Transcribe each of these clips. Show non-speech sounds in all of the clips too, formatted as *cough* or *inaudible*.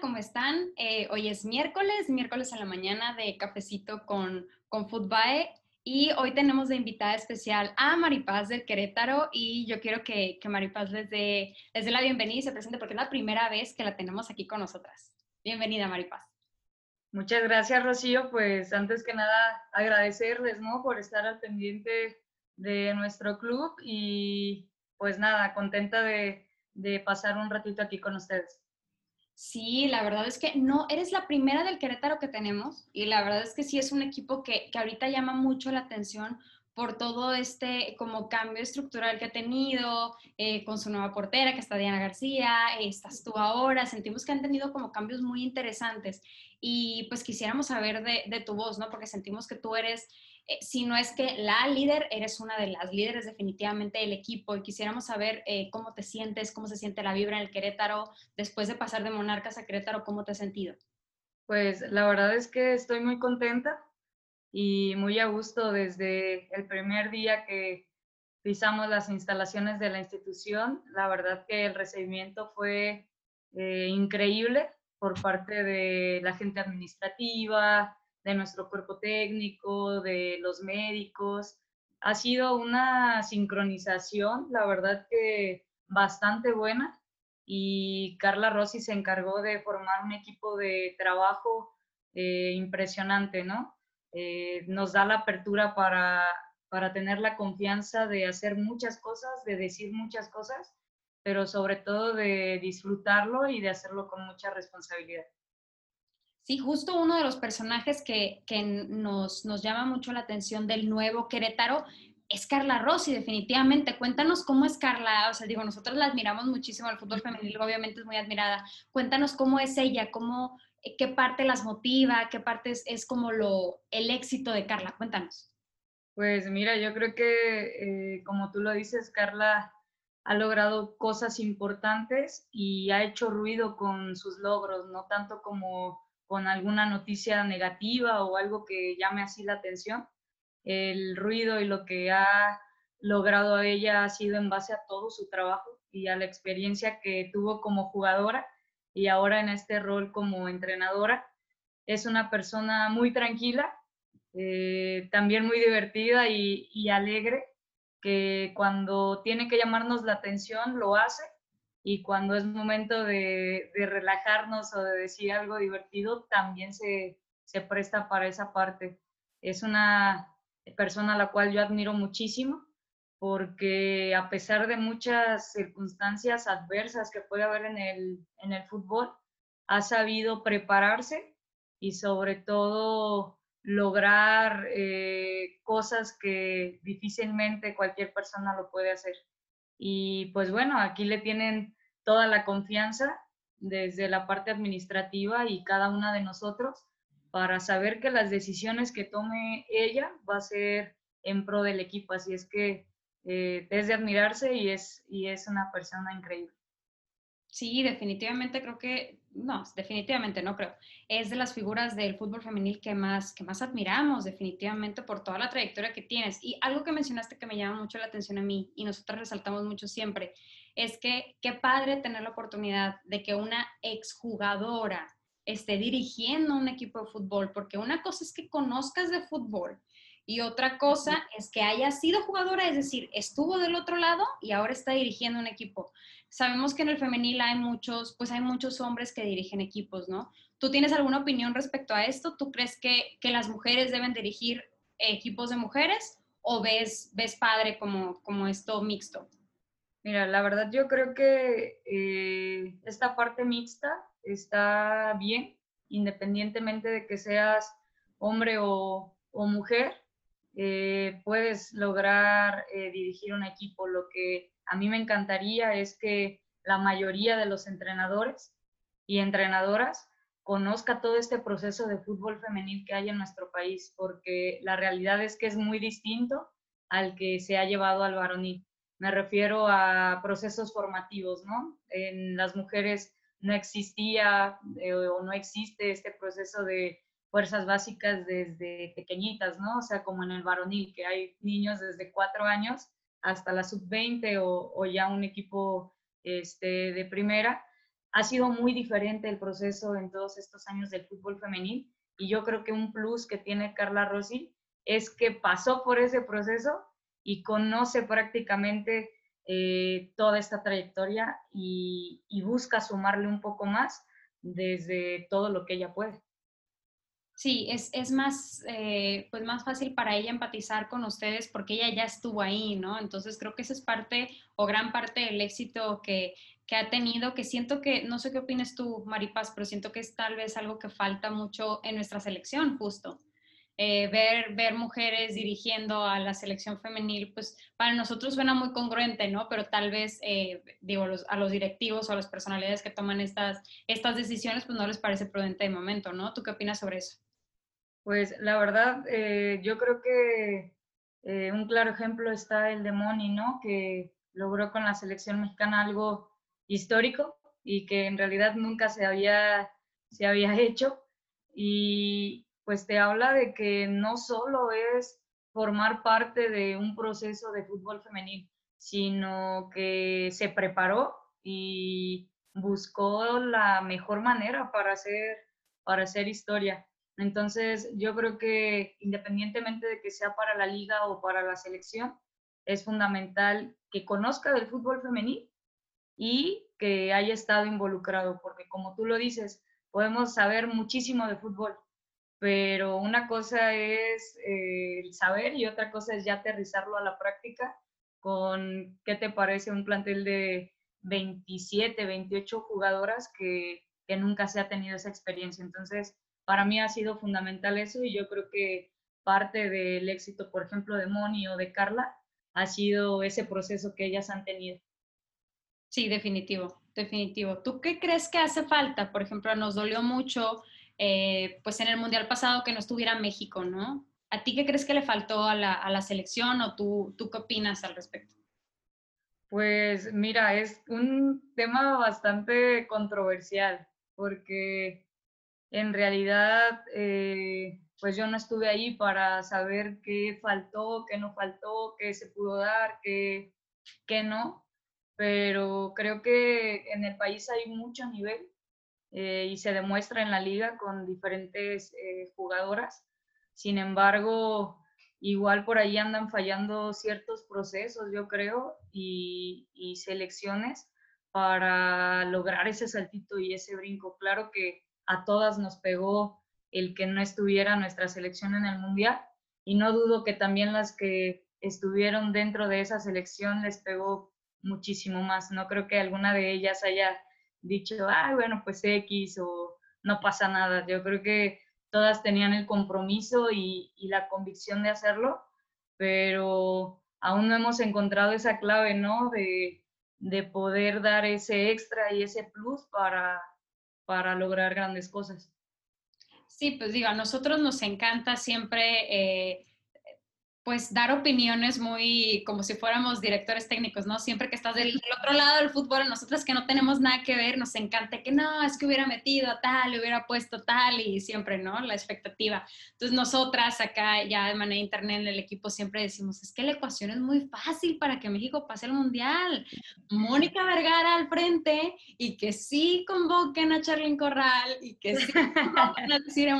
¿Cómo están? Eh, hoy es miércoles, miércoles a la mañana de cafecito con, con Footbae y hoy tenemos de invitada especial a Maripaz del Querétaro y yo quiero que, que Maripaz les dé, les dé la bienvenida y se presente porque es la primera vez que la tenemos aquí con nosotras. Bienvenida, Maripaz. Muchas gracias, Rocío. Pues antes que nada, agradecerles, ¿no? Por estar al pendiente de nuestro club y pues nada, contenta de, de pasar un ratito aquí con ustedes. Sí, la verdad es que no, eres la primera del Querétaro que tenemos y la verdad es que sí es un equipo que, que ahorita llama mucho la atención por todo este como cambio estructural que ha tenido, eh, con su nueva portera, que está Diana García, estás tú ahora, sentimos que han tenido como cambios muy interesantes y pues quisiéramos saber de, de tu voz, ¿no? Porque sentimos que tú eres eh, si no es que la líder, eres una de las líderes definitivamente del equipo y quisiéramos saber eh, cómo te sientes, cómo se siente la vibra en el Querétaro, después de pasar de Monarcas a Querétaro, ¿cómo te has sentido? Pues la verdad es que estoy muy contenta y muy a gusto desde el primer día que pisamos las instalaciones de la institución. La verdad que el recibimiento fue eh, increíble por parte de la gente administrativa, de nuestro cuerpo técnico, de los médicos. Ha sido una sincronización, la verdad que bastante buena y Carla Rossi se encargó de formar un equipo de trabajo eh, impresionante, ¿no? Eh, nos da la apertura para, para tener la confianza de hacer muchas cosas, de decir muchas cosas, pero sobre todo de disfrutarlo y de hacerlo con mucha responsabilidad. Sí, justo uno de los personajes que, que nos, nos, llama mucho la atención del nuevo Querétaro es Carla Rossi, definitivamente. Cuéntanos cómo es Carla, o sea, digo, nosotros la admiramos muchísimo, el fútbol femenil obviamente es muy admirada. Cuéntanos cómo es ella, cómo, eh, qué parte las motiva, qué parte es, es como lo, el éxito de Carla. Cuéntanos. Pues mira, yo creo que, eh, como tú lo dices, Carla ha logrado cosas importantes y ha hecho ruido con sus logros, no tanto como con alguna noticia negativa o algo que llame así la atención. El ruido y lo que ha logrado ella ha sido en base a todo su trabajo y a la experiencia que tuvo como jugadora y ahora en este rol como entrenadora. Es una persona muy tranquila, eh, también muy divertida y, y alegre, que cuando tiene que llamarnos la atención lo hace y cuando es momento de, relajarnos o de decir algo divertido, también se, presta para esa parte. Es una persona a la cual yo admiro muchísimo porque a pesar de muchas circunstancias adversas que puede haber en el, en el fútbol, ha sabido prepararse y sobre todo lograr eh, cosas que difícilmente cualquier persona lo puede hacer. Y pues bueno, aquí le tienen toda la confianza desde la parte administrativa y cada una de nosotros para saber que las decisiones que tome ella va a ser en pro del equipo. Así es que eh, es de admirarse y es, y es una persona increíble. Sí, definitivamente creo que, no, definitivamente no creo. Es de las figuras del fútbol femenil que más, que más admiramos, definitivamente, por toda la trayectoria que tienes. Y algo que mencionaste que me llama mucho la atención a mí y nosotros resaltamos mucho siempre, es que qué padre tener la oportunidad de que una exjugadora esté dirigiendo un equipo de fútbol, porque una cosa es que conozcas de fútbol y otra cosa es que haya sido jugadora, es decir, estuvo del otro lado y ahora está dirigiendo un equipo. Sabemos que en el femenil hay muchos, pues hay muchos hombres que dirigen equipos, ¿no? ¿Tú tienes alguna opinión respecto a esto? ¿Tú crees que, que las mujeres deben dirigir equipos de mujeres o ves, ves padre como, como esto mixto? Mira, la verdad yo creo que eh, esta parte mixta está bien, independientemente de que seas hombre o, o mujer, eh, puedes lograr eh, dirigir un equipo. Lo que a mí me encantaría es que la mayoría de los entrenadores y entrenadoras conozca todo este proceso de fútbol femenil que hay en nuestro país, porque la realidad es que es muy distinto al que se ha llevado al varonil. Me refiero a procesos formativos, ¿no? En las mujeres no existía eh, o no existe este proceso de fuerzas básicas desde pequeñitas, ¿no? O sea, como en el varonil, que hay niños desde cuatro años hasta la sub-20 o, ya un equipo este, de primera ha sido muy diferente el proceso en todos estos años del fútbol femenil y yo creo que un plus que tiene Carla Rossi es que pasó por ese proceso y conoce prácticamente eh, toda esta trayectoria y, busca sumarle un poco más desde todo lo que ella puede. Sí, es, es más, eh, pues más fácil para ella empatizar con ustedes porque ella ya estuvo ahí, ¿no? Entonces creo que esa es parte o gran parte del éxito que, que ha tenido, que siento que, no sé qué opinas tú, Maripaz, pero siento que es tal vez algo que falta mucho en nuestra selección, justo. Eh, ver, ver mujeres dirigiendo a la selección femenil, pues para nosotros suena muy congruente, ¿no? Pero tal vez, eh, digo, a los directivos o a las personalidades que toman estas, estas decisiones, pues no les parece prudente de momento, ¿no? ¿Tú qué opinas sobre eso? Pues la verdad, eh, yo creo que un claro ejemplo está el de Moni, ¿no? Que logró con la selección mexicana algo histórico y que en realidad nunca se había, se había *laughs* hecho. Y pues te habla de que no solo es formar parte de un proceso de fútbol femenil, sino que se preparó y buscó la mejor manera para hacer, para hacer historia. Entonces, yo creo que independientemente de que sea para la liga o para la selección, es fundamental que conozca del fútbol femenil y que haya estado involucrado, porque como tú lo dices, podemos saber muchísimo de fútbol, pero una cosa es eh, saber y otra cosa es ya aterrizarlo a la práctica con, ¿qué te parece? Un plantel de 27, 28 jugadoras que, que nunca se ha tenido esa experiencia. Entonces, para mí ha sido fundamental eso y yo creo que parte del éxito, por ejemplo, de Moni o de Carla, ha sido ese proceso que ellas han tenido. Sí, definitivo, definitivo. ¿Tú qué crees que hace falta? Por ejemplo, nos dolió mucho, eh, pues en el Mundial pasado que no estuviera México, ¿no? ¿A ti qué crees que le faltó a la, a la selección o tú, tú qué opinas al respecto? Pues mira, es un tema bastante controversial porque en realidad eh, pues yo no estuve ahí para saber qué faltó, qué no faltó, qué se pudo dar, qué, qué no pero creo que en el país hay mucho nivel eh, y se demuestra en la liga con diferentes eh, jugadoras. Sin embargo, igual por ahí andan fallando ciertos procesos, yo creo, y, y selecciones para lograr ese saltito y ese brinco. Claro que a todas nos pegó el que no estuviera nuestra selección en el Mundial y no dudo que también las que estuvieron dentro de esa selección les pegó muchísimo más. No creo que alguna de ellas haya dicho, ah, bueno, pues X o no pasa nada. Yo creo que todas tenían el compromiso y, la convicción de hacerlo, pero aún no hemos encontrado esa clave, ¿no? De, poder dar ese extra y ese plus para, para lograr grandes cosas. Sí, pues digo, a nosotros nos encanta siempre eh, pues dar opiniones muy como si fuéramos directores técnicos, ¿no? Siempre que estás del, otro lado del fútbol, nosotras que no tenemos nada que ver, nos encanta que no, es que hubiera metido tal, hubiera puesto tal y siempre, ¿no? La expectativa. Entonces nosotras acá ya de manera internet en el equipo siempre decimos, es que la ecuación es muy fácil para que México pase el Mundial. Mónica Vergara al frente y que sí convoquen a Charlyn Corral y que sí *laughs* convoquen a Cire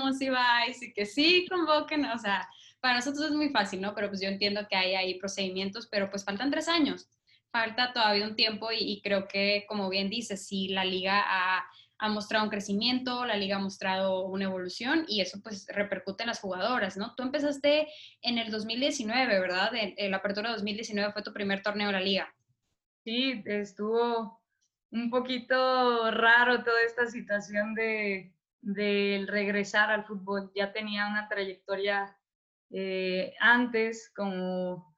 y que sí convoquen, o sea, para nosotros es muy fácil, ¿no? Pero pues yo entiendo que hay ahí procedimientos, pero pues faltan tres años, falta todavía un tiempo y, creo que, como bien dices, sí, la liga ha, mostrado un crecimiento, la liga ha mostrado una evolución y eso pues repercute en las jugadoras, ¿no? Tú empezaste en el 2019, ¿verdad? La apertura 2019 fue tu primer torneo de la liga. Sí, estuvo un poquito raro toda esta situación de, del regresar al fútbol. Ya tenía una trayectoria eh, antes como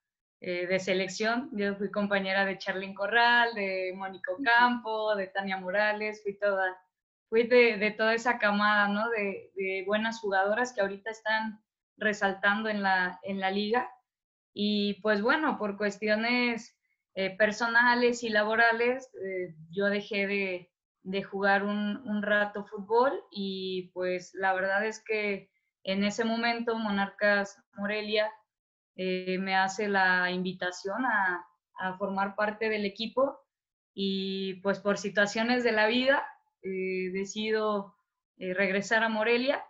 eh, de selección. Yo fui compañera de Charlyn Corral, de Mónico Campo, de Tania Morales, fui toda, fui de, toda esa camada, ¿no? De, buenas jugadoras que ahorita están resaltando en la, en la liga. Y pues bueno, por cuestiones eh, personales y laborales, eh, yo dejé de, de jugar un, un, rato fútbol y pues la verdad es que en ese momento Monarcas Morelia eh, me hace la invitación a, formar parte del equipo y pues por situaciones de la vida eh, decido eh, regresar a Morelia.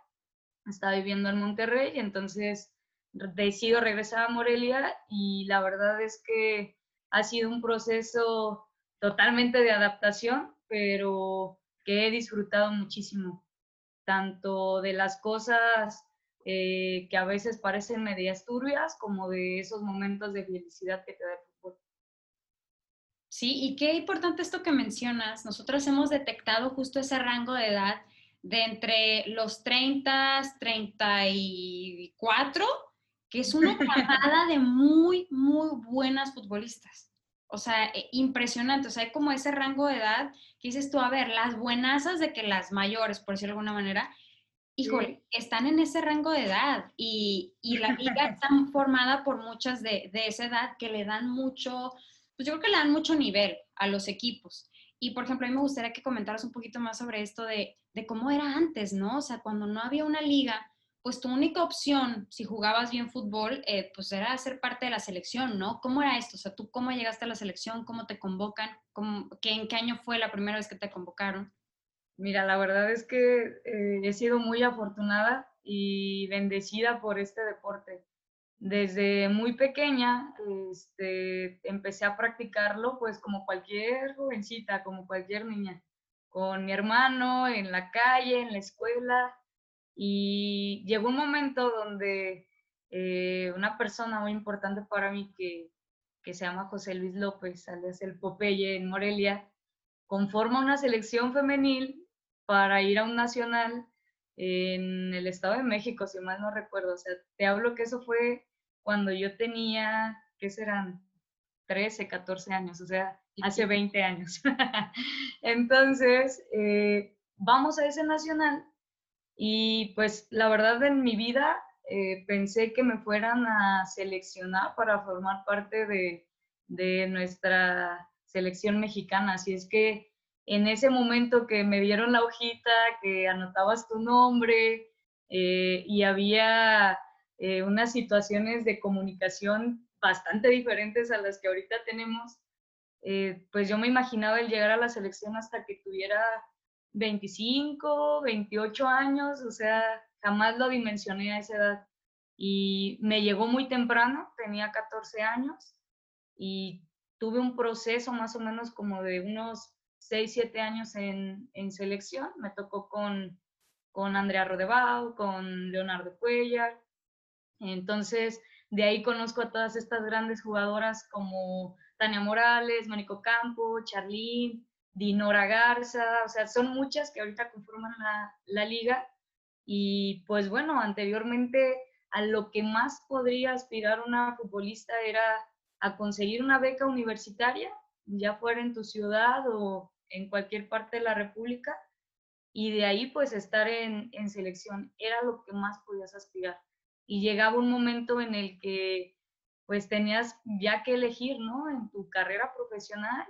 Estaba viviendo en Monterrey, entonces decido regresar a Morelia y la verdad es que ha sido un proceso totalmente de adaptación, pero que he disfrutado muchísimo, tanto de las cosas eh, que a veces parecen medias turbias, como de esos momentos de felicidad que te da el fútbol. Sí, y qué importante esto que mencionas. Nosotros hemos detectado justo ese rango de edad de entre los 30, 34, que es una camada *laughs* de muy, muy buenas futbolistas. O sea, eh, impresionante. O sea, hay como ese rango de edad que dices tú, a ver, las buenasas de que las mayores, por decirlo de alguna manera, híjole, están en ese rango de edad y, y la liga *laughs* está formada por muchas de, de, esa edad que le dan mucho, pues yo creo que le dan mucho nivel a los equipos. Y por ejemplo, a mí me gustaría que comentaras un poquito más sobre esto de, de cómo era antes, ¿no? O sea, cuando no había una liga, pues tu única opción, si jugabas bien fútbol, eh, pues era ser parte de la selección, ¿no? ¿Cómo era esto? O sea, ¿tú cómo llegaste a la selección? ¿Cómo te convocan? ¿Cómo, qué, ¿En qué año fue la primera vez que te convocaron? Mira, la verdad es que eh, he sido muy afortunada y bendecida por este deporte. Desde muy pequeña este, empecé a practicarlo, pues como cualquier jovencita, como cualquier niña, con mi hermano, en la calle, en la escuela. Y llegó un momento donde eh, una persona muy importante para mí que, que se llama José Luis López, alias el Popeye en Morelia, conforma una selección femenil para ir a un nacional en el Estado de México, si mal no recuerdo. O sea, te hablo que eso fue cuando yo tenía, ¿qué serán? 13, 14 años, o sea, hace 20 años. *laughs* Entonces, eh, vamos a ese nacional y pues la verdad en mi vida eh, pensé que me fueran a seleccionar para formar parte de, de nuestra selección mexicana. Así es que en ese momento que me dieron la hojita, que anotabas tu nombre eh, y había eh, unas situaciones de comunicación bastante diferentes a las que ahorita tenemos, eh, pues yo me imaginaba el llegar a la selección hasta que tuviera 25, 28 años, o sea, jamás lo dimensioné a esa edad. Y me llegó muy temprano, tenía 14 años y tuve un proceso más o menos como de unos 6, 7 años en, en, selección. Me tocó con, con Andrea Rodebao, con Leonardo Cuellar. Entonces, de ahí conozco a todas estas grandes jugadoras como Tania Morales, Mónico Campo, Charlene, Dinora Garza, o sea, son muchas que ahorita conforman la, la liga. Y pues bueno, anteriormente a lo que más podría aspirar una futbolista era a conseguir una beca universitaria, ya fuera en tu ciudad o, en cualquier parte de la República y de ahí pues estar en, en selección era lo que más podías aspirar. Y llegaba un momento en el que pues tenías ya que elegir, ¿no? En tu carrera profesional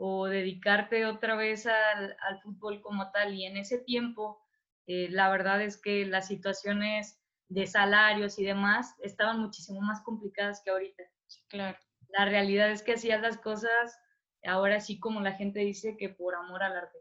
o dedicarte otra vez al, al fútbol como tal. Y en ese tiempo, eh, la verdad es que las situaciones de salarios y demás estaban muchísimo más complicadas que ahorita. Claro. La realidad es que hacías las cosas ahora sí como la gente dice que por amor al arte.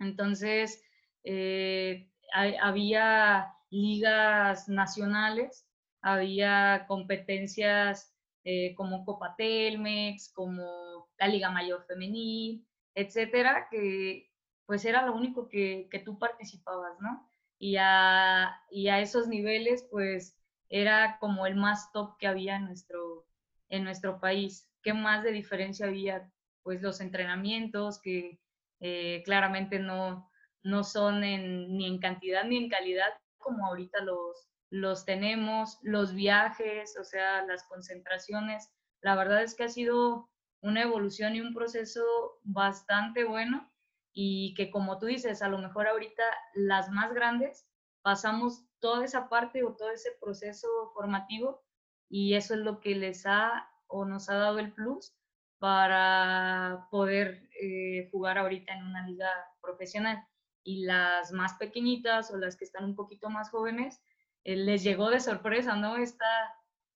Entonces, eh, había ligas nacionales, había competencias eh, como Copa Telmex, como la Liga Mayor Femenil, etcétera, que pues era lo único que, que tú participabas, ¿no? Y a, y a, esos niveles, pues era como el más top que había en nuestro, en nuestro país. ¿Qué más de diferencia había pues los entrenamientos que eh, claramente no, no son ni en cantidad ni en calidad como ahorita los, los tenemos, los viajes, o sea, las concentraciones. La verdad es que ha sido una evolución y un proceso bastante bueno y que como tú dices, a lo mejor ahorita las más grandes pasamos toda esa parte o todo ese proceso formativo y eso es lo que les ha o nos ha dado el plus para poder eh, jugar ahorita en una liga profesional. Y las más pequeñitas o las que están un poquito más jóvenes, les llegó de sorpresa, ¿no? Esta,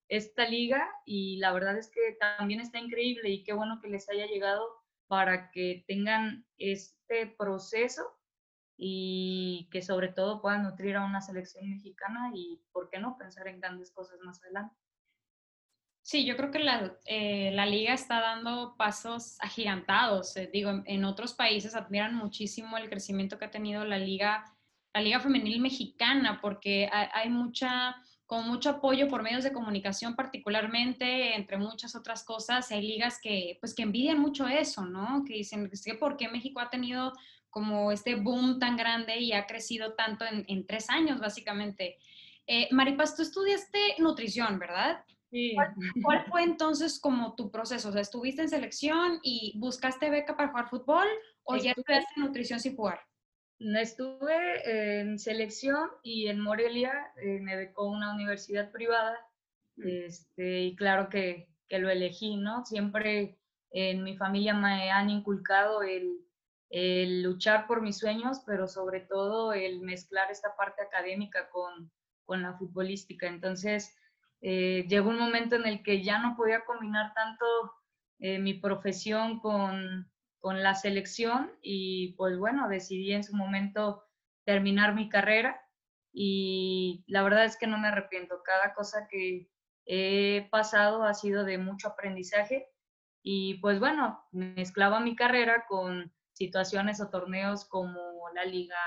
esta liga y la verdad es que también está increíble y qué bueno que les haya llegado para que tengan este proceso y que sobre todo puedan nutrir a una selección mexicana y, ¿por qué no?, pensar en grandes cosas más adelante. Sí, yo creo que la, eh, la liga está dando pasos agigantados. Eh, digo, en, otros países admiran muchísimo el crecimiento que ha tenido la liga, la liga femenil mexicana, porque hay, mucha con mucho apoyo por medios de comunicación particularmente, entre muchas otras cosas. Hay ligas que, pues, que envidian mucho eso, ¿no? Que dicen, que ¿por qué México ha tenido como este boom tan grande y ha crecido tanto en, en tres años, básicamente? Eh, Maripaz, tú estudiaste nutrición, ¿verdad? Sí. ¿Cuál, fue entonces como tu proceso? O sea, ¿estuviste en selección y buscaste beca para jugar fútbol o ya estudiaste nutrición sin jugar? Estuve en selección y en Morelia eh, me becó una universidad privada mm. este, y claro que, que, lo elegí, ¿no? Siempre en mi familia me han inculcado el, el, luchar por mis sueños, pero sobre todo el mezclar esta parte académica con, con la futbolística. Entonces, eh, llegó un momento en el que ya no podía combinar tanto eh, mi profesión con, con la selección y pues bueno, decidí en su momento terminar mi carrera y la verdad es que no me arrepiento. Cada cosa que he pasado ha sido de mucho aprendizaje y pues bueno, mezclaba mi carrera con situaciones o torneos como la liga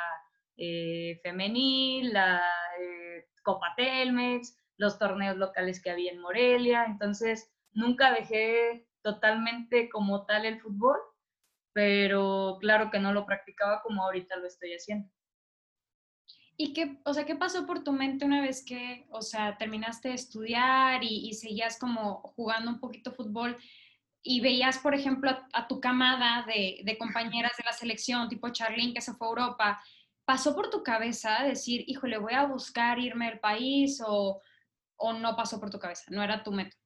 eh, femenil, la eh, Copa Telmex, los torneos locales que había en Morelia, entonces nunca dejé totalmente como tal el fútbol, pero claro que no lo practicaba como ahorita lo estoy haciendo. ¿Y qué, o sea, qué pasó por tu mente una vez que, o sea, terminaste de estudiar y, seguías como jugando un poquito fútbol y veías, por ejemplo, a, tu camada de, de, compañeras de la selección, tipo Charlene que se fue a Europa, ¿pasó por tu cabeza decir, híjole, voy a buscar irme al país o, o no pasó por tu cabeza? ¿No era tu meta?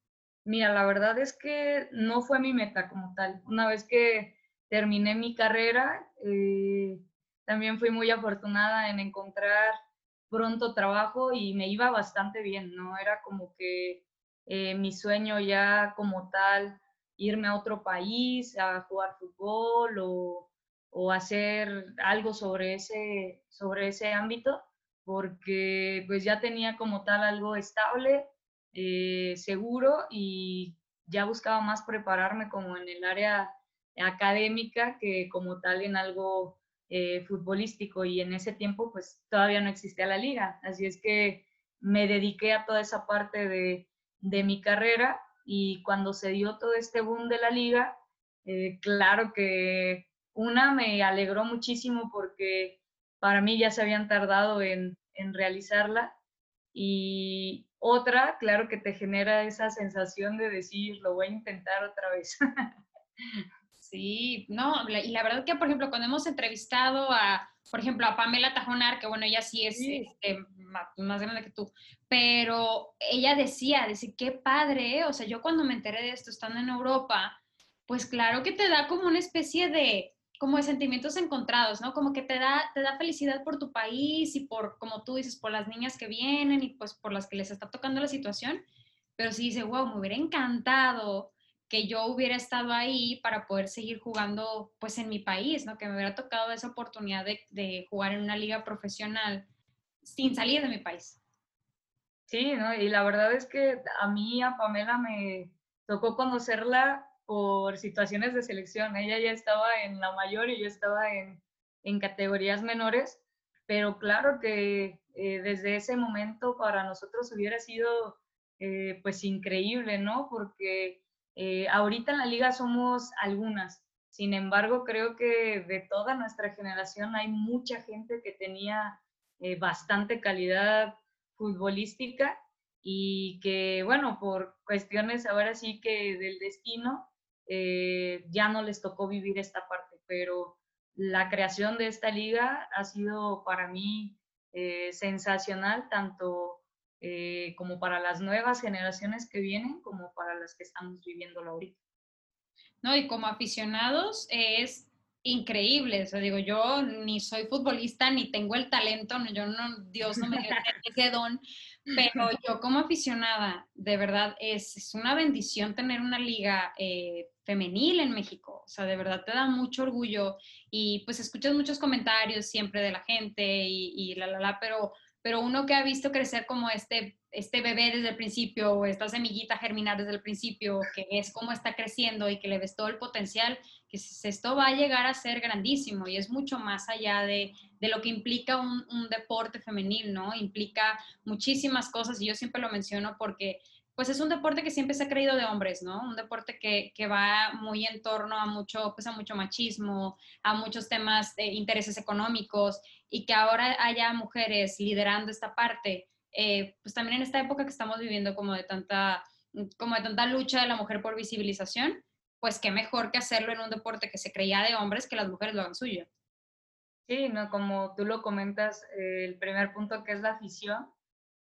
Mira, la verdad es que no fue mi meta como tal. Una vez que terminé mi carrera, eh, también fui muy afortunada en encontrar pronto trabajo y me iba bastante bien, ¿no? Era como que eh, mi sueño ya como tal, irme a otro país a jugar fútbol o, o, hacer algo sobre ese, sobre ese ámbito, porque pues ya tenía como tal algo estable, eh, seguro y ya buscaba más prepararme como en el área académica que como tal en algo eh, futbolístico y en ese tiempo pues todavía no existía la liga, así es que me dediqué a toda esa parte de, de mi carrera y cuando se dio todo este boom de la liga, eh, claro que una me alegró muchísimo porque para mí ya se habían tardado en, en realizarla y otra, claro que te genera esa sensación de decir, lo voy a intentar otra vez. *laughs* Sí, no, y la verdad que, por ejemplo, cuando hemos entrevistado a, por ejemplo, a Pamela Tajonar, que bueno, ella sí es este, más, grande que tú, pero ella decía, decía, qué padre, o sea, yo cuando me enteré de esto estando en Europa, pues claro que te da como una especie de, como de sentimientos encontrados, ¿no? Como que te da, te da felicidad por tu país y por, como tú dices, por las niñas que vienen y pues por las que les está tocando la situación, pero sí dice, wow, me hubiera encantado que yo hubiera estado ahí para poder seguir jugando pues en mi país, ¿no? Que me hubiera tocado esa oportunidad de, jugar en una liga profesional sin salir de mi país. Sí, ¿no? Y la verdad es que a mí, a Pamela, me tocó conocerla por situaciones de selección. Ella ya estaba en la mayor y yo estaba en, en categorías menores, pero claro que eh, desde ese momento para nosotros hubiera sido eh, pues increíble, ¿no? Porque eh, ahorita en la liga somos algunas, sin embargo, creo que de toda nuestra generación hay mucha gente que tenía eh, bastante calidad futbolística y que, bueno, por cuestiones ahora sí que del destino, eh, ya no les tocó vivir esta parte, pero la creación de esta liga ha sido para mí eh, sensacional, tanto eh, como para las nuevas generaciones que vienen, como para las que estamos viviendo ahorita. No, y como aficionados es increíble, o sea, digo, yo ni soy futbolista, ni tengo el talento, yo no, Dios no me dio *laughs* ese don, pero yo como aficionada, de verdad, es, es una bendición tener una liga eh, femenil en México, o sea, de verdad te da mucho orgullo y pues escuchas muchos comentarios siempre de la gente y, y la, la, la, pero pero uno que ha visto crecer como este, este bebé desde el principio o esta semillita germinar desde el principio, que es cómo está creciendo y que le ves todo el potencial, que esto va a llegar a ser grandísimo y es mucho más allá de, de lo que implica un, un, deporte femenil, ¿no? Implica muchísimas cosas y yo siempre lo menciono porque pues es un deporte que siempre se ha creído de hombres, ¿no? Un deporte que, que va muy en torno a mucho, pues a mucho machismo, a muchos temas de intereses económicos y que ahora haya mujeres liderando esta parte, eh, pues también en esta época que estamos viviendo como de tanta como de tanta lucha de la mujer por visibilización, pues qué mejor que hacerlo en un deporte que se creía de hombres que las mujeres lo hagan suyo. Sí, no, como tú lo comentas, eh, el primer punto que es la afición,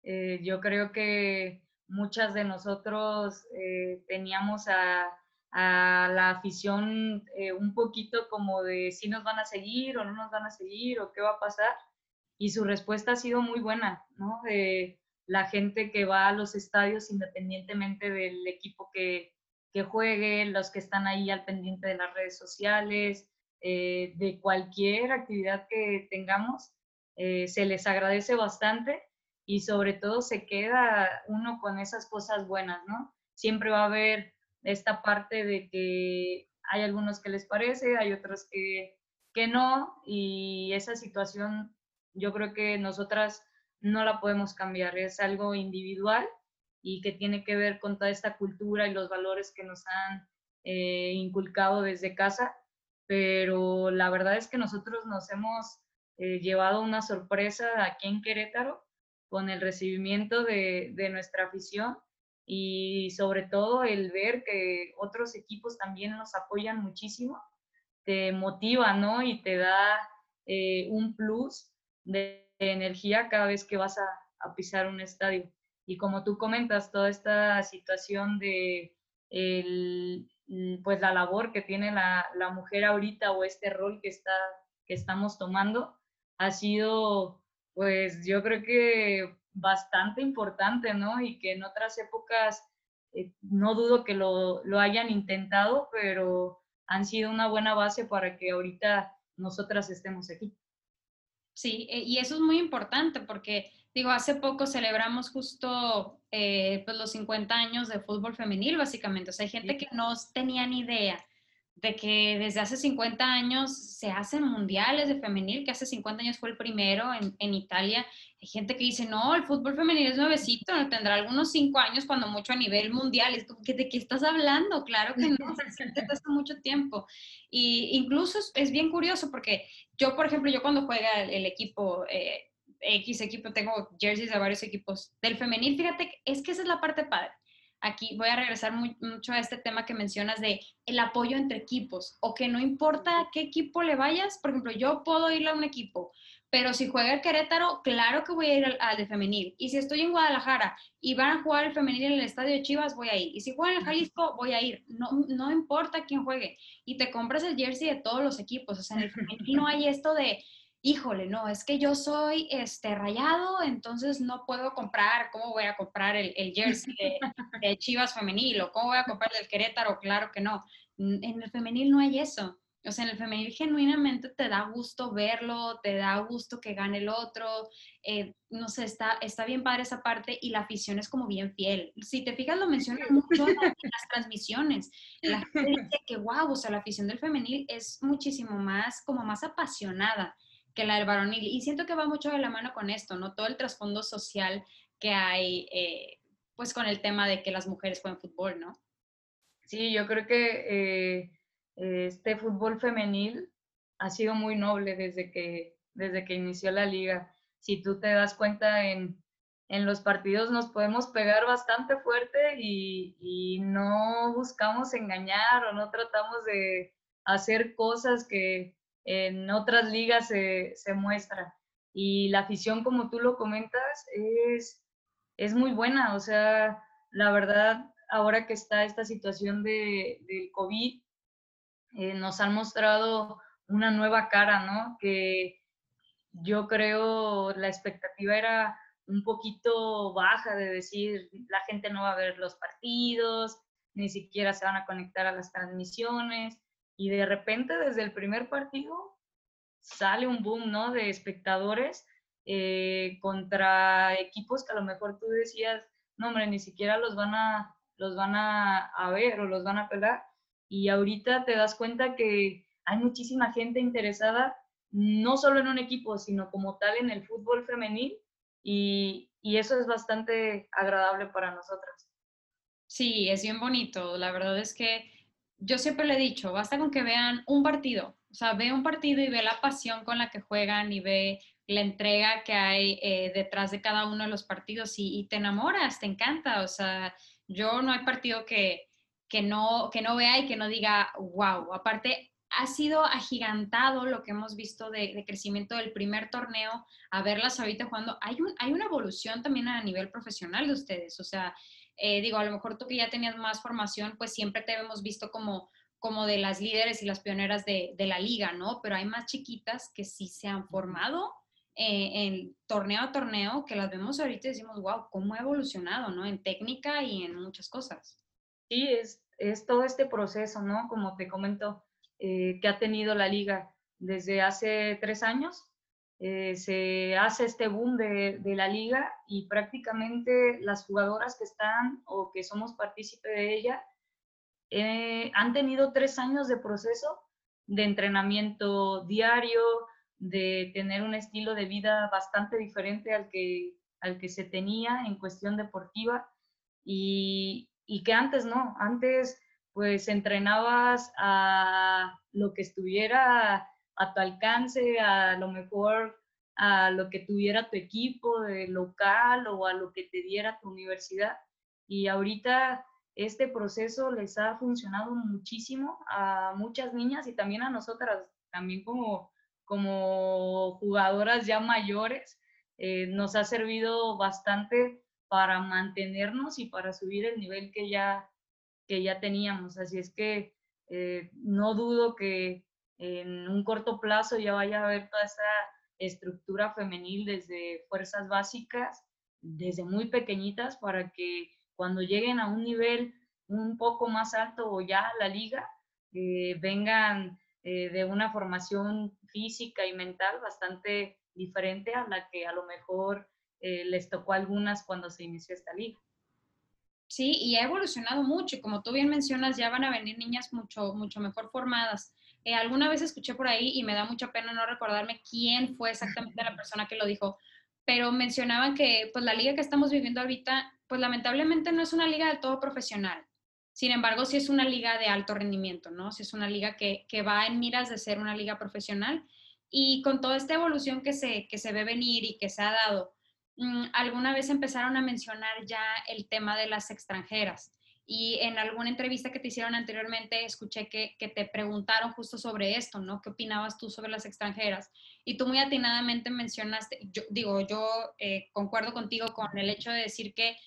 eh, yo creo que muchas de nosotros eh, teníamos a, la afición eh, un poquito como de si nos van a seguir o no nos van a seguir o qué va a pasar. Y su respuesta ha sido muy buena, ¿no? De la gente que va a los estadios independientemente del equipo que, que juegue, los que están ahí al pendiente de las redes sociales, eh, de cualquier actividad que tengamos, eh, se les agradece bastante y sobre todo se queda uno con esas cosas buenas, ¿no? Siempre va a haber esta parte de que hay algunos que les parece, hay otros que, que no, y esa situación yo creo que nosotras no la podemos cambiar, es algo individual y que tiene que ver con toda esta cultura y los valores que nos han eh, inculcado desde casa, pero la verdad es que nosotros nos hemos eh, llevado una sorpresa aquí en Querétaro con el recibimiento de, de, nuestra afición y sobre todo el ver que otros equipos también nos apoyan muchísimo, te motiva, ¿no? Y te da eh, un plus de, de, energía cada vez que vas a, a, pisar un estadio. Y como tú comentas, toda esta situación de el, pues la labor que tiene la, la mujer ahorita o este rol que, está, que estamos tomando ha sido pues yo creo que bastante importante, ¿no? Y que en otras épocas eh, no dudo que lo, lo, hayan intentado, pero han sido una buena base para que ahorita nosotras estemos aquí. Sí, eh, y eso es muy importante porque, digo, hace poco celebramos justo eh, pues los 50 años de fútbol femenil, básicamente. O sea, hay gente que no tenía ni idea de que desde hace 50 años se hacen mundiales de femenil, que hace 50 años fue el primero en, en Italia. Hay gente que dice, no, el fútbol femenil es nuevecito, no tendrá algunos 5 años cuando mucho a nivel mundial. Es como, ¿de qué estás hablando? Claro que no, se hace mucho tiempo. Y incluso es, bien curioso porque yo, por ejemplo, yo cuando juega el, el equipo... Eh, X equipo, tengo jerseys de varios equipos del femenil, fíjate, es que esa es la parte padre aquí voy a regresar muy, mucho a este tema que mencionas de el apoyo entre equipos o que no importa a qué equipo le vayas, por ejemplo, yo puedo ir a un equipo, pero si juega el Querétaro, claro que voy a ir al, al, de femenil. Y si estoy en Guadalajara y van a jugar el femenil en el estadio de Chivas, voy a ir. Y si juegan en Jalisco, voy a ir. No, no importa quién juegue. Y te compras el jersey de todos los equipos. O sea, en el femenil no hay esto de híjole, no, es que yo soy este rayado, entonces no puedo comprar, ¿cómo voy a comprar el, el jersey de, de, Chivas femenil o cómo voy a comprar el Querétaro? Claro que no. En el femenil no hay eso. O sea, en el femenil genuinamente te da gusto verlo, te da gusto que gane el otro, eh, no sé, está, está bien padre esa parte y la afición es como bien fiel. Si te fijas, lo mencionan mucho en *laughs* las transmisiones. La gente dice que, wow, o sea, la afición del femenil es muchísimo más, como más apasionada que la del varonil. Y siento que va mucho de la mano con esto, ¿no? Todo el trasfondo social que hay, eh, pues con el tema de que las mujeres juegan fútbol, ¿no? Sí, yo creo que eh, este fútbol femenil ha sido muy noble desde que, desde que inició la liga. Si tú te das cuenta en, en los partidos nos podemos pegar bastante fuerte y, y no buscamos engañar o no tratamos de hacer cosas que, en otras ligas se, se muestra. Y la afición, como tú lo comentas, es, es muy buena. O sea, la verdad, ahora que está esta situación de, del COVID, eh, nos han mostrado una nueva cara, ¿no? Que yo creo la expectativa era un poquito baja de decir, la gente no va a ver los partidos, ni siquiera se van a conectar a las transmisiones, y de repente desde el primer partido sale un boom, ¿no? De espectadores eh, contra equipos que a lo mejor tú decías, no, hombre, ni siquiera los van a, los van a, a ver o los van a pelar. Y ahorita te das cuenta que hay muchísima gente interesada, no solo en un equipo, sino como tal en el fútbol femenil. Y, y eso es bastante agradable para nosotras. Sí, es bien bonito. La verdad es que yo siempre le he dicho, basta con que vean un partido, o sea, ve un partido y ve la pasión con la que juegan y ve la entrega que hay eh, detrás de cada uno de los partidos y, te enamoras, te encanta, o sea, yo no hay partido que, que, no, que no vea y que no diga, wow, aparte ha sido agigantado lo que hemos visto de, crecimiento del primer torneo a verlas ahorita jugando. Hay, un, hay una evolución también a nivel profesional de ustedes, o sea, eh, digo, a lo mejor tú que ya tenías más formación, pues siempre te hemos visto como, como de las líderes y las pioneras de, la liga, ¿no? Pero hay más chiquitas que sí se han formado eh, en torneo a torneo, que las vemos ahorita y decimos, wow, cómo ha evolucionado, ¿no? En técnica y en muchas cosas. Sí, es, es todo este proceso, ¿no? Como te comento, eh, que ha tenido la liga desde hace tres años eh, se hace este boom de, la liga y prácticamente las jugadoras que están o que somos partícipe de ella eh, han tenido tres años de proceso de entrenamiento diario, de tener un estilo de vida bastante diferente al que, al que se tenía en cuestión deportiva y, y que antes no, antes pues entrenabas a lo que estuviera a tu alcance, a lo mejor a lo que tuviera tu equipo de local o a lo que te diera tu universidad. Y ahorita este proceso les ha funcionado muchísimo a muchas niñas y también a nosotras, también como, como jugadoras ya mayores, eh, nos ha servido bastante para mantenernos y para subir el nivel que ya, que ya teníamos. Así es que eh, no dudo que en un corto plazo ya vaya a haber toda esa estructura femenil desde fuerzas básicas, desde muy pequeñitas, para que cuando lleguen a un nivel un poco más alto o ya la liga, eh, vengan eh, de una formación física y mental bastante diferente a la que a lo mejor eh, les tocó a algunas cuando se inició esta liga. Sí, y ha evolucionado mucho. Como tú bien mencionas, ya van a venir niñas mucho, mucho mejor formadas. Eh, alguna vez escuché por ahí y me da mucha pena no recordarme quién fue exactamente la persona que lo dijo, pero mencionaban que pues la liga que estamos viviendo ahorita, pues lamentablemente no es una liga de todo profesional. Sin embargo, sí es una liga de alto rendimiento, ¿no? Sí es una liga que, que va en miras de ser una liga profesional. Y con toda esta evolución que se, que se ve venir y que se ha dado, mm, alguna vez empezaron a mencionar ya el tema de las extranjeras. Y en alguna entrevista que te hicieron anteriormente, escuché que, te preguntaron justo sobre esto, ¿no? ¿Qué opinabas tú sobre las extranjeras? Y tú muy atinadamente mencionaste, yo digo, yo eh, concuerdo contigo con el hecho de decir que,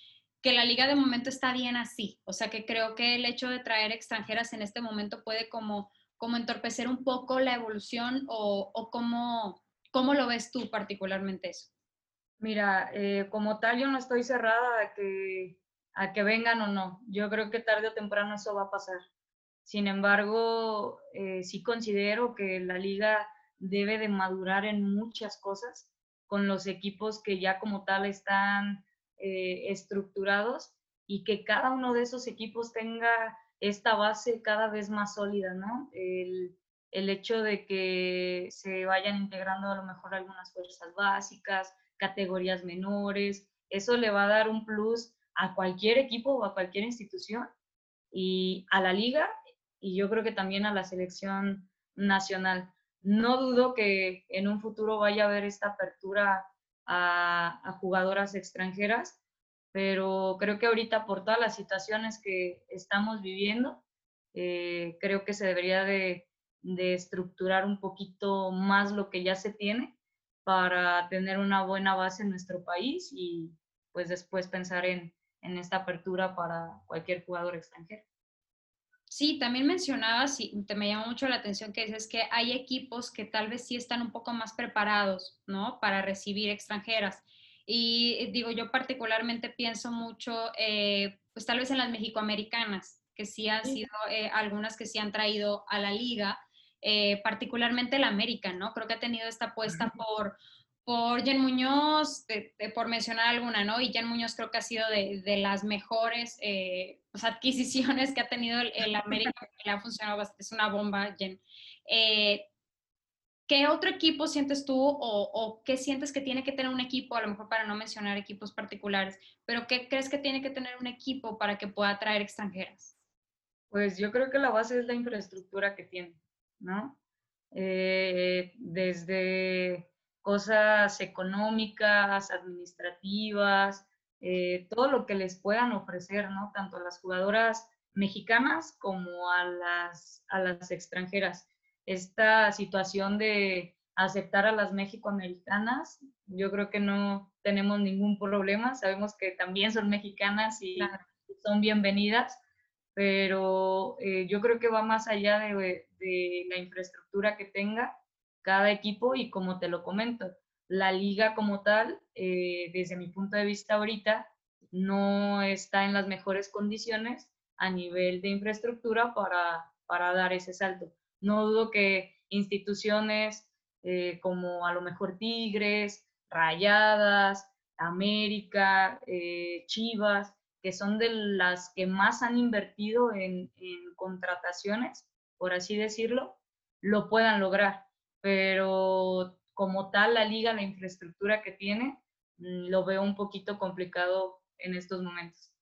que la liga de momento está bien así. O sea, que creo que el hecho de traer extranjeras en este momento puede como, como entorpecer un poco la evolución o, o cómo, cómo lo ves tú particularmente eso. Mira, eh, como tal, yo no estoy cerrada a que a que vengan o no. Yo creo que tarde o temprano eso va a pasar. Sin embargo, eh, sí considero que la liga debe de madurar en muchas cosas con los equipos que ya como tal están eh, estructurados y que cada uno de esos equipos tenga esta base cada vez más sólida, ¿no? El, el hecho de que se vayan integrando a lo mejor algunas fuerzas básicas, categorías menores, eso le va a dar un plus a cualquier equipo o a cualquier institución y a la liga y yo creo que también a la selección nacional. No dudo que en un futuro vaya a haber esta apertura a, jugadoras extranjeras, pero creo que ahorita por todas las situaciones que estamos viviendo, eh, creo que se debería de, de estructurar un poquito más lo que ya se tiene para tener una buena base en nuestro país y pues después pensar en, en esta apertura para cualquier jugador extranjero. Sí, también mencionabas, y te me llamó mucho la atención que dices que hay equipos que tal vez sí están un poco más preparados, ¿no? Para recibir extranjeras. Y digo, yo particularmente pienso mucho, eh, pues tal vez en las mexicoamericanas, que sí han sido eh, algunas que sí han traído a la liga, eh, particularmente la América, ¿no? Creo que ha tenido esta apuesta por, por Jen Muñoz, por mencionar alguna, ¿no? Y Jen Muñoz creo que ha sido de, de las mejores eh, pues, adquisiciones que ha tenido el, América, que le ha funcionado bastante, es una bomba, Jen. Eh, ¿Qué otro equipo sientes tú o, o, qué sientes que tiene que tener un equipo, a lo mejor para no mencionar equipos particulares, pero qué crees que tiene que tener un equipo para que pueda atraer extranjeras? Pues yo creo que la base es la infraestructura que tiene, ¿no? Eh, desde cosas económicas, administrativas, eh, todo lo que les puedan ofrecer, ¿no? Tanto a las jugadoras mexicanas como a las, a las extranjeras. Esta situación de aceptar a las mexicoamericanas, yo creo que no tenemos ningún problema, sabemos que también son mexicanas y son bienvenidas, pero eh, yo creo que va más allá de, de la infraestructura que tenga cada equipo y como te lo comento, la liga como tal, eh, desde mi punto de vista ahorita, no está en las mejores condiciones a nivel de infraestructura para, para dar ese salto. No dudo que instituciones eh, como a lo mejor Tigres, Rayadas, América, eh, Chivas, que son de las que más han invertido en, en contrataciones, por así decirlo, lo puedan lograr pero como tal la liga, la infraestructura que tiene, mm, lo veo un poquito complicado en estos momentos.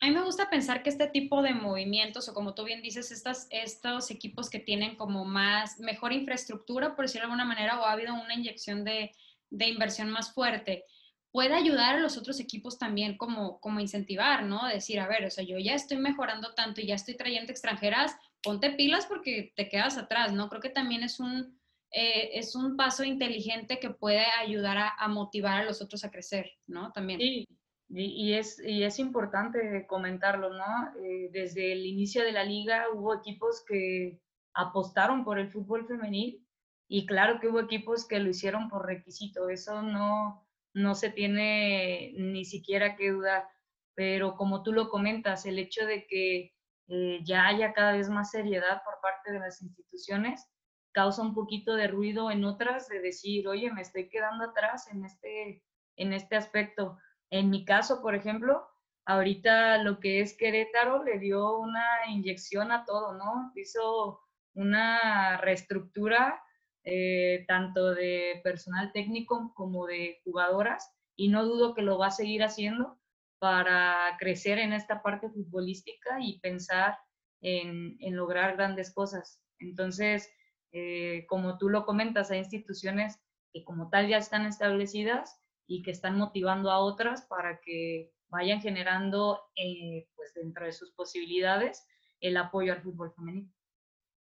A mí me gusta pensar que este tipo de movimientos, o como tú bien dices, estas, estos equipos que tienen como más, mejor infraestructura, por decirlo de alguna manera, o ha habido una inyección de, de inversión más fuerte, puede ayudar a los otros equipos también como, como incentivar, ¿no? Decir, a ver, o sea, yo ya estoy mejorando tanto y ya estoy trayendo extranjeras, ponte pilas porque te quedas atrás, ¿no? Creo que también es un, eh, es un paso inteligente que puede ayudar a, motivar a los otros a crecer, ¿no? También. Sí, y, es, y es importante comentarlo, ¿no? Eh, desde el inicio de la liga hubo equipos que apostaron por el fútbol femenil y claro que hubo equipos que lo hicieron por requisito, eso no, no se tiene ni siquiera que dudar, pero como tú lo comentas, el hecho de que eh, ya haya cada vez más seriedad por parte de las instituciones, causa un poquito de ruido en otras de decir, oye, me estoy quedando atrás en este, en este aspecto. En mi caso, por ejemplo, ahorita lo que es Querétaro le dio una inyección a todo, ¿no? Hizo una reestructura eh, tanto de personal técnico como de jugadoras y no dudo que lo va a seguir haciendo para crecer en esta parte futbolística y pensar en, lograr grandes cosas. Entonces, eh, como tú lo comentas, hay instituciones que como tal ya están establecidas y que están motivando a otras para que vayan generando, eh, pues dentro de sus posibilidades, el apoyo al fútbol femenino.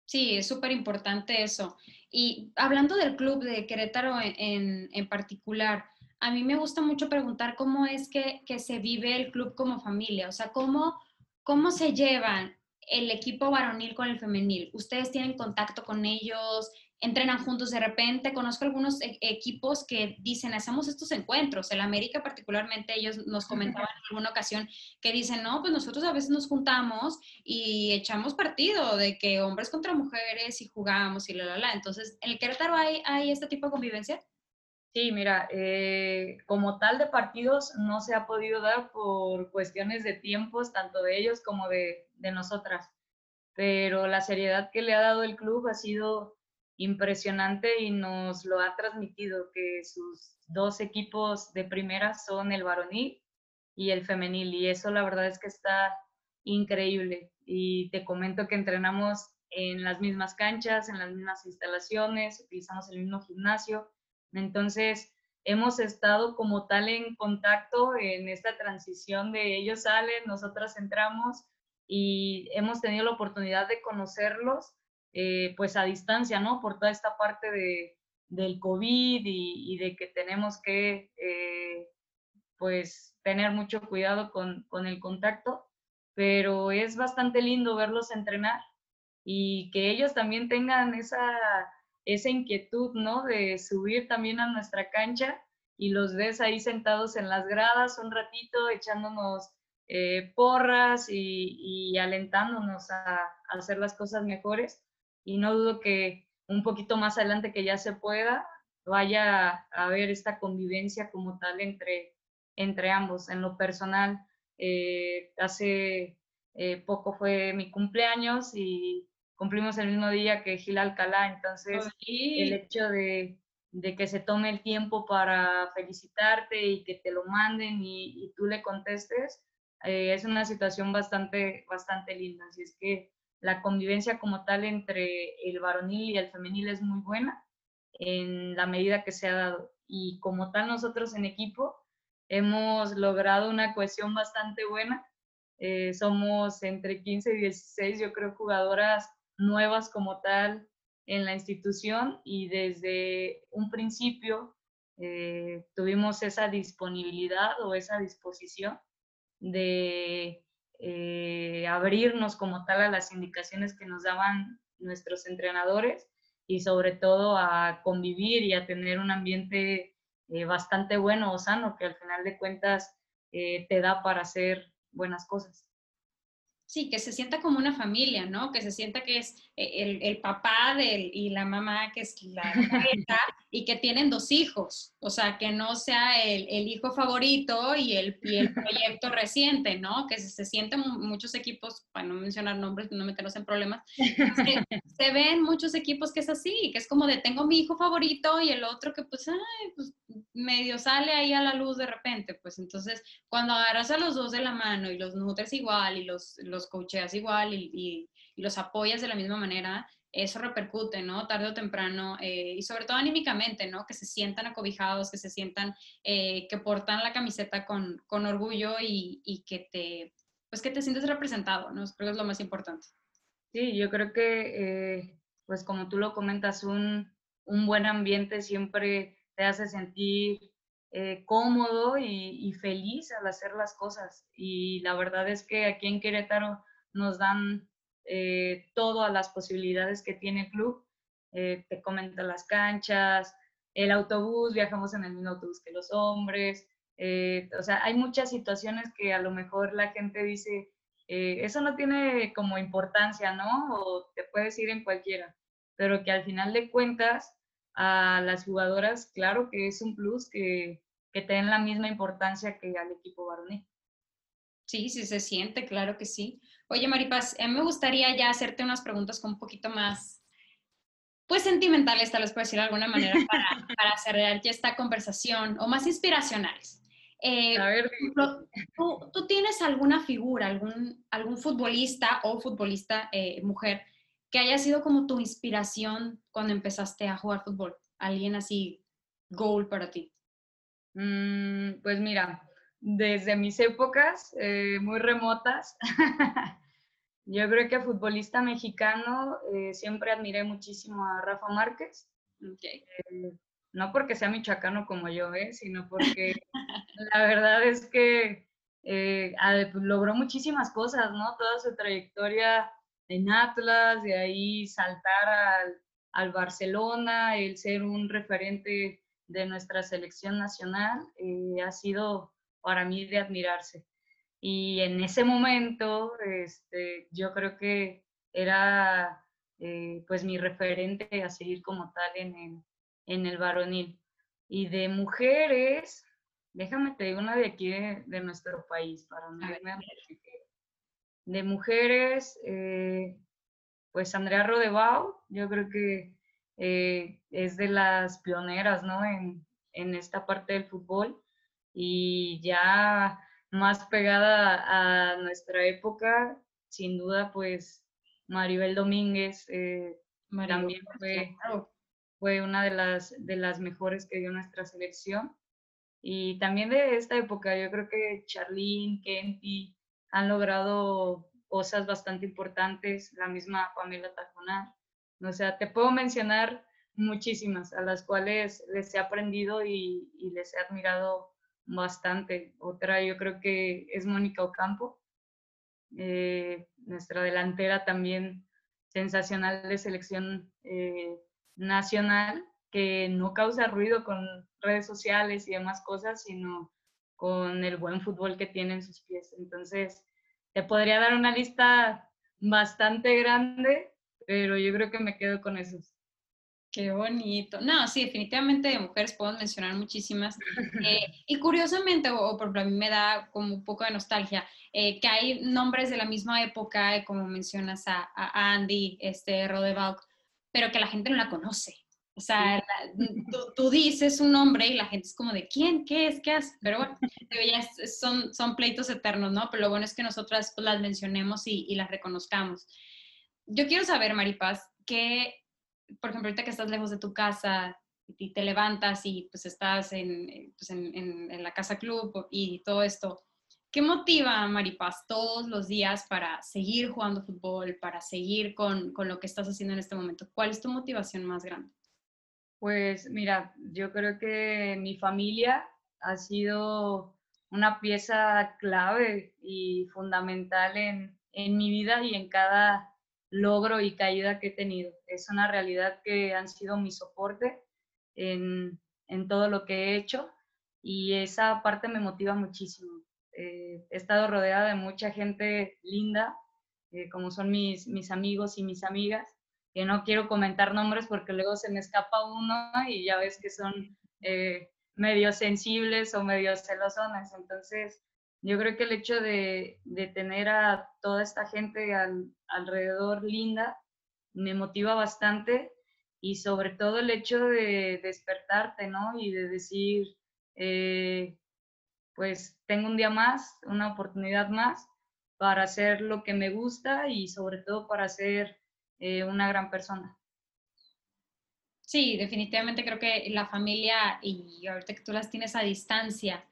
Sí, es súper importante eso. Y hablando del club de Querétaro en, en particular, a mí me gusta mucho preguntar cómo es que, se vive el club como familia, o sea, cómo, cómo se llevan el equipo varonil con el femenil. Ustedes tienen contacto con ellos, entrenan juntos de repente. Conozco algunos e, equipos que dicen, hacemos estos encuentros. El América particularmente, ellos nos comentaban en alguna ocasión que dicen, no, pues nosotros a veces nos juntamos y echamos partido de que hombres contra mujeres y jugamos y la, la, la. Entonces, ¿en el Querétaro hay, hay este tipo de convivencia? Sí, mira, eh, como tal de partidos no se ha podido dar por cuestiones de tiempos, tanto de ellos como de, de nosotras, pero la seriedad que le ha dado el club ha sido impresionante y nos lo ha transmitido, que sus dos equipos de primera son el varonil y el femenil, y eso la verdad es que está increíble. Y te comento que entrenamos en las mismas canchas, en las mismas instalaciones, utilizamos el mismo gimnasio entonces, hemos estado como tal en contacto en esta transición de ellos salen, nosotras entramos y hemos tenido la oportunidad de conocerlos eh, pues a distancia, ¿no? Por toda esta parte de, del COVID y, de que tenemos que, eh, pues, tener mucho cuidado con, con el contacto, pero es bastante lindo verlos entrenar y que ellos también tengan esa, esa inquietud, ¿no? De subir también a nuestra cancha y los ves ahí sentados en las gradas un ratito echándonos eh, porras y, alentándonos a, hacer las cosas mejores. Y no dudo que un poquito más adelante que ya se pueda, vaya a haber esta convivencia como tal entre, entre ambos. En lo personal, eh, hace eh, poco fue mi cumpleaños y cumplimos el mismo día que Gil Alcalá, entonces el hecho de, de que se tome el tiempo para felicitarte y que te lo manden y, tú le contestes, eh, es una situación bastante, bastante linda. Así es que la convivencia como tal entre el varonil y el femenil es muy buena en la medida que se ha dado. Y como tal nosotros en equipo hemos logrado una cohesión bastante buena. Eh, somos entre 15 y 16, yo creo, jugadoras nuevas como tal en la institución y desde un principio eh, tuvimos esa disponibilidad o esa disposición de eh, abrirnos como tal a las indicaciones que nos daban nuestros entrenadores y sobre todo a convivir y a tener un ambiente eh, bastante bueno o sano que al final de cuentas te da para hacer buenas cosas sí, que se sienta como una familia, ¿no? Que se sienta que es eh, el, papá del, y la mamá que es la *laughs* y que tienen dos hijos, o sea, que no sea el, hijo favorito y el, proyecto reciente, ¿no? Que se, sienten muchos equipos, para no mencionar nombres, no meternos en problemas, se, se, ven muchos equipos que es así, que es como de tengo mi hijo favorito y el otro que pues, pues medio sale ahí a la luz de repente, pues entonces cuando agarras a los dos de la mano y los nutres igual y los, los coacheas igual y, los apoyas de la misma manera, eso repercute, ¿no? Tarde o temprano eh, y sobre todo anímicamente, ¿no? Que se sientan acobijados, que se sientan, eh, que portan la camiseta con, con orgullo y, y, que te, pues que te sientes representado, ¿no? Creo que es lo más importante. Sí, yo creo que, eh, pues como tú lo comentas, un, un buen ambiente siempre te hace sentir eh, cómodo y, feliz al hacer las cosas. Y la verdad es que aquí en Querétaro nos dan eh, todas las posibilidades que tiene el club. Eh, te comento las canchas, el autobús, viajamos en el mismo autobús que los hombres. o sea, hay muchas situaciones que a lo mejor la gente dice, eso no tiene como importancia, ¿no? O te puedes ir en cualquiera, pero que al final de cuentas a las jugadoras, claro que es un plus que, que den la misma importancia que al equipo varonil. Sí, sí se siente, claro que sí. Oye, Maripaz, a mí me gustaría ya hacerte unas preguntas con un poquito más, pues sentimentales, tal vez por decirlo de alguna manera, *laughs* para, para cerrar ya esta conversación, o más inspiracionales. Eh, a ver, ¿tú, ¿tú, tienes alguna figura, algún, algún futbolista o futbolista eh, mujer que haya sido como tu inspiración cuando empezaste a jugar fútbol? ¿Alguien así, goal para ti? Mm, pues mira, desde mis épocas eh, muy remotas, *laughs* yo creo que futbolista mexicano eh, siempre admiré muchísimo a Rafa Márquez. Eh, no porque sea michoacano como yo, sino porque *laughs* la verdad es que logró muchísimas cosas, ¿no? Toda su trayectoria en Atlas, de ahí saltar al, al Barcelona, el ser un referente de nuestra selección nacional, eh, ha sido para mí de admirarse. Y en ese momento, este, yo creo que era eh, pues mi referente a seguir como tal en el, en el varonil. Y de mujeres, déjame te digo una de aquí de, nuestro país, para no irme a de mujeres, eh, pues Andrea Rodebau, yo creo que eh, es de las pioneras, ¿no? En, en, esta parte del fútbol y ya más pegada a nuestra época, sin duda, pues Maribel Domínguez eh, también fue, fue, una de las, de las mejores que dio nuestra selección. Y también de esta época, yo creo que Charlene, Kenty, han logrado cosas bastante importantes, la misma Pamela Tajonar. O sea, te puedo mencionar muchísimas a las cuales les he aprendido y, les he admirado bastante. Otra yo creo que es Mónica Ocampo, eh, nuestra delantera también sensacional de selección eh, nacional, que no causa ruido con redes sociales y demás cosas, sino con el buen fútbol que tiene en sus pies. Entonces, te podría dar una lista bastante grande, pero yo creo que me quedo con esos. Qué bonito. No, sí, definitivamente de mujeres puedo mencionar muchísimas. Eh, *laughs* y curiosamente, o, por ejemplo, a mí me da como un poco de nostalgia, eh, que hay nombres de la misma época, como mencionas a, a Andy, este, Rodevalk, pero que la gente no la conoce. O sea, tú, dices un nombre y la gente es como de ¿quién? ¿Qué es? ¿Qué hace? Pero bueno, ya son, son pleitos eternos, ¿no? Pero lo bueno es que nosotras pues, las mencionemos y, y, las reconozcamos. Yo quiero saber, Maripaz, que, por ejemplo, ahorita que estás lejos de tu casa y te levantas y pues estás en, pues, en, en, la casa club y todo esto, ¿qué motiva a Maripaz todos los días para seguir jugando fútbol, para seguir con, con lo que estás haciendo en este momento? ¿Cuál es tu motivación más grande? Pues mira, yo creo que mi familia ha sido una pieza clave y fundamental en, mi vida y en cada logro y caída que he tenido. Es una realidad que han sido mi soporte en, todo lo que he hecho y esa parte me motiva muchísimo. Eh, he estado rodeada de mucha gente linda, eh, como son mis, mis amigos y mis amigas, que no quiero comentar nombres porque luego se me escapa uno y ya ves que son eh, medio sensibles o medio celosones. Entonces, yo creo que el hecho de, de tener a toda esta gente alrededor linda me motiva bastante y sobre todo el hecho de despertarte, ¿no? Y de decir, eh, pues tengo un día más, una oportunidad más para hacer lo que me gusta y sobre todo para hacer eh, una gran persona. Sí, definitivamente creo que la familia y ahorita que tú las tienes a distancia,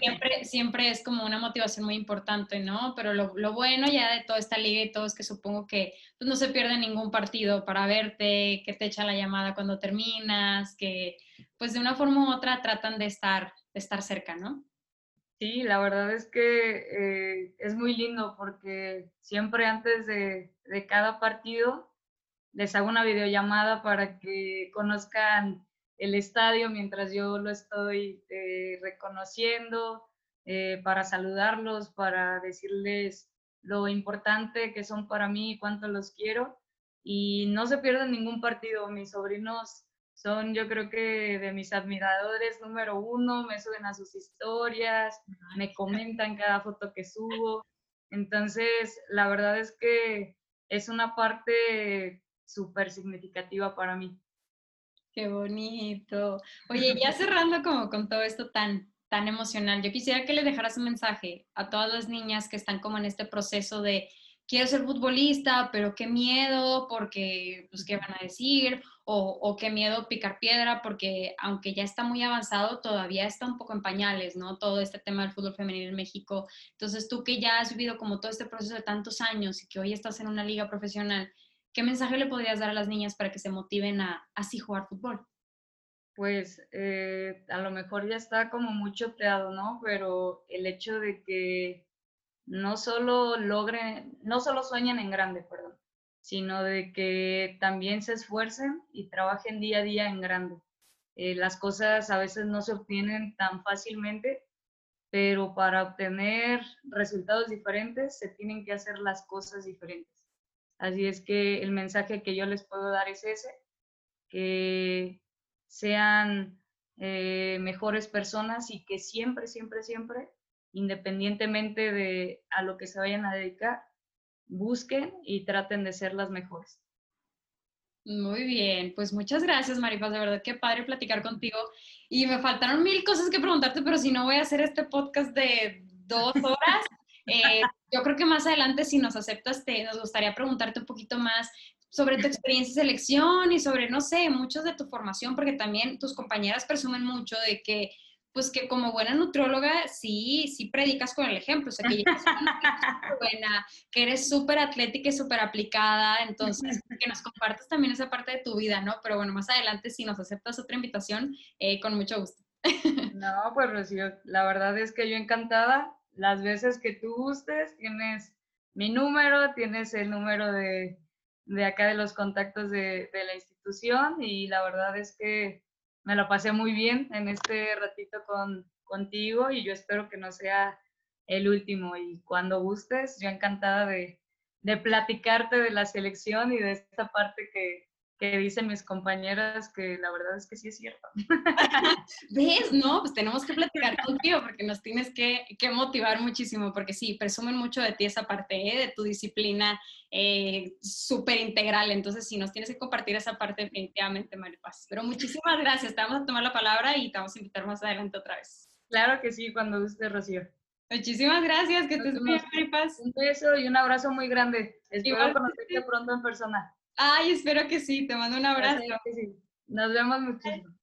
siempre, siempre es como una motivación muy importante, ¿no? Pero lo, bueno ya de toda esta liga y todo es que supongo que pues, no se pierde ningún partido para verte, que te echa la llamada cuando terminas, que pues de una forma u otra tratan de estar, de estar cerca, ¿no? Sí, la verdad es que eh, es muy lindo porque siempre antes de, cada partido les hago una videollamada para que conozcan el estadio mientras yo lo estoy eh, reconociendo, eh, para saludarlos, para decirles lo importante que son para mí y cuánto los quiero. Y no se pierden ningún partido. Mis sobrinos son yo creo que de mis admiradores número uno, me suben a sus historias, me comentan cada foto que subo. Entonces, la verdad es que es una parte súper significativa para mí. Qué bonito. Oye, ya *laughs* cerrando como con todo esto tan, tan emocional, yo quisiera que le dejaras un mensaje a todas las niñas que están como en este proceso de quiero ser futbolista, pero qué miedo, porque, pues, ¿qué van a decir? O, o, qué miedo picar piedra, porque aunque ya está muy avanzado, todavía está un poco en pañales, ¿no? Todo este tema del fútbol femenino en México. Entonces, tú que ya has vivido como todo este proceso de tantos años y que hoy estás en una liga profesional, ¿qué mensaje le podrías dar a las niñas para que se motiven a así jugar fútbol? Pues eh, a lo mejor ya está como muy choteado, ¿no? Pero el hecho de que no solo logren, no solo sueñen en grande, perdón, sino de que también se esfuercen y trabajen día a día en grande. Eh, las cosas a veces no se obtienen tan fácilmente, pero para obtener resultados diferentes se tienen que hacer las cosas diferentes. Así es que el mensaje que yo les puedo dar es ese, que sean eh, mejores personas y que siempre, siempre, siempre independientemente de a lo que se vayan a dedicar, busquen y traten de ser las mejores. Muy bien, pues muchas gracias Maripaz, de verdad qué padre platicar contigo. Y me faltaron mil cosas que preguntarte, pero si no voy a hacer este podcast de dos horas. Eh, yo creo que más adelante, si nos aceptas, te, nos gustaría preguntarte un poquito más sobre tu experiencia de selección y sobre, no sé, muchos de tu formación, porque también tus compañeras presumen mucho de que pues que como buena nutrióloga sí, sí predicas con el ejemplo, o sea, que eres buena, que eres súper atlética y súper aplicada, entonces que nos compartas también esa parte de tu vida, ¿no? Pero bueno, más adelante si nos aceptas otra invitación, eh, con mucho gusto. No, pues Rocío, la verdad es que yo encantada, las veces que tú gustes, tienes mi número, tienes el número de, de acá de los contactos de, de la institución y la verdad es que me lo pasé muy bien en este ratito con, contigo y yo espero que no sea el último. Y cuando gustes, yo encantada de, de platicarte de la selección y de esta parte que, que dicen mis compañeras que la verdad es que sí es cierto. *laughs* ¿Ves? No, pues tenemos que platicar contigo porque nos tienes que, que motivar muchísimo, porque sí, presumen mucho de ti esa parte, ¿eh? de tu disciplina eh, súper integral. Entonces, sí, nos tienes que compartir esa parte definitivamente, Maripaz. Pero muchísimas gracias, te vamos a tomar la palabra y te vamos a invitar más adelante otra vez. Claro que sí, cuando guste, Rocío. Muchísimas gracias, que estés bien, Maripaz. Un beso y un abrazo muy grande. Espero conocerte pronto en persona. Ay, espero que sí. Te mando un abrazo. Nos vemos muchísimo.